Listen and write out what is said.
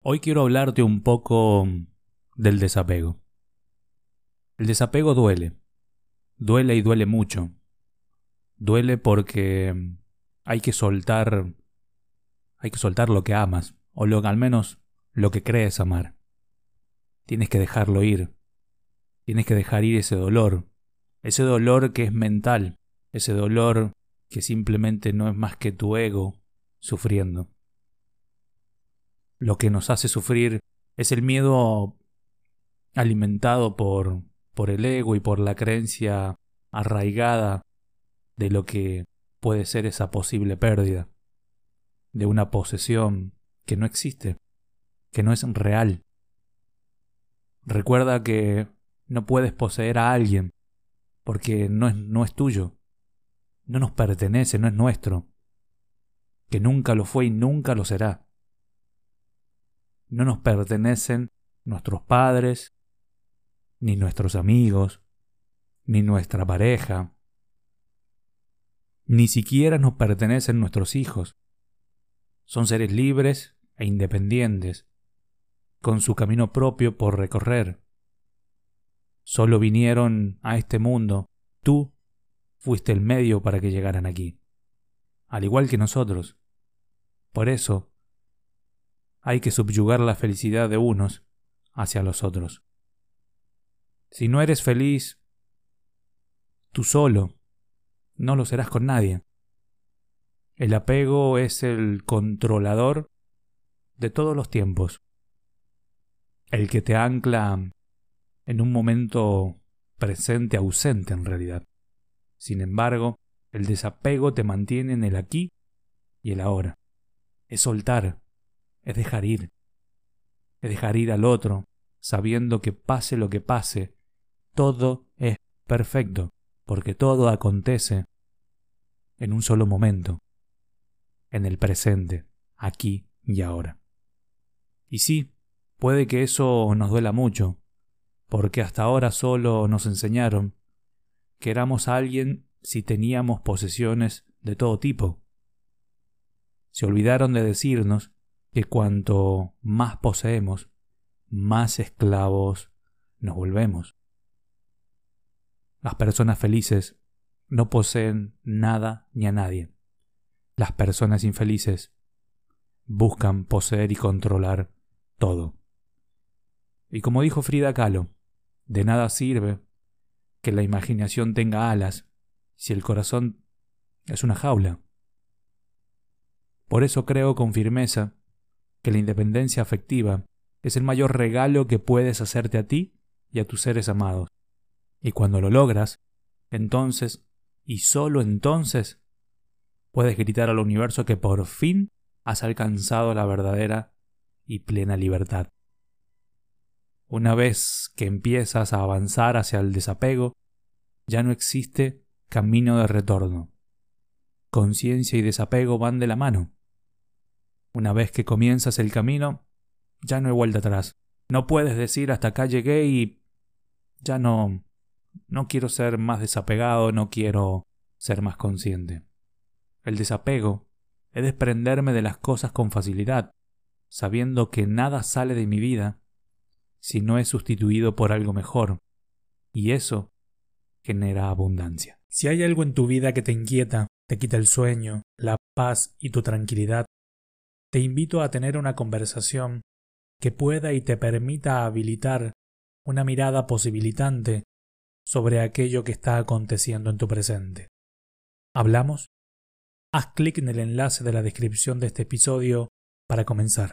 Hoy quiero hablarte un poco del desapego. El desapego duele. Duele y duele mucho. Duele porque hay que soltar hay que soltar lo que amas o lo al menos lo que crees amar. Tienes que dejarlo ir. Tienes que dejar ir ese dolor, ese dolor que es mental, ese dolor que simplemente no es más que tu ego sufriendo. Lo que nos hace sufrir es el miedo alimentado por, por el ego y por la creencia arraigada de lo que puede ser esa posible pérdida, de una posesión que no existe, que no es real. Recuerda que no puedes poseer a alguien porque no es, no es tuyo, no nos pertenece, no es nuestro, que nunca lo fue y nunca lo será. No nos pertenecen nuestros padres, ni nuestros amigos, ni nuestra pareja, ni siquiera nos pertenecen nuestros hijos. Son seres libres e independientes, con su camino propio por recorrer. Solo vinieron a este mundo, tú fuiste el medio para que llegaran aquí, al igual que nosotros. Por eso, hay que subyugar la felicidad de unos hacia los otros. Si no eres feliz tú solo, no lo serás con nadie. El apego es el controlador de todos los tiempos, el que te ancla en un momento presente ausente en realidad. Sin embargo, el desapego te mantiene en el aquí y el ahora. Es soltar, es dejar ir. Es dejar ir al otro, sabiendo que pase lo que pase, todo es perfecto, porque todo acontece en un solo momento, en el presente, aquí y ahora. Y sí, puede que eso nos duela mucho, porque hasta ahora solo nos enseñaron que éramos alguien si teníamos posesiones de todo tipo. Se olvidaron de decirnos que cuanto más poseemos, más esclavos nos volvemos. Las personas felices no poseen nada ni a nadie. Las personas infelices buscan poseer y controlar todo. Y como dijo Frida Kahlo, de nada sirve que la imaginación tenga alas si el corazón es una jaula. Por eso creo con firmeza que la independencia afectiva es el mayor regalo que puedes hacerte a ti y a tus seres amados. Y cuando lo logras, entonces, y solo entonces, puedes gritar al universo que por fin has alcanzado la verdadera y plena libertad. Una vez que empiezas a avanzar hacia el desapego, ya no existe camino de retorno. Conciencia y desapego van de la mano. Una vez que comienzas el camino, ya no hay vuelta atrás. No puedes decir hasta acá llegué y ya no no quiero ser más desapegado, no quiero ser más consciente. El desapego es desprenderme de las cosas con facilidad, sabiendo que nada sale de mi vida si no es sustituido por algo mejor, y eso genera abundancia. Si hay algo en tu vida que te inquieta, te quita el sueño, la paz y tu tranquilidad, te invito a tener una conversación que pueda y te permita habilitar una mirada posibilitante sobre aquello que está aconteciendo en tu presente. ¿Hablamos? Haz clic en el enlace de la descripción de este episodio para comenzar.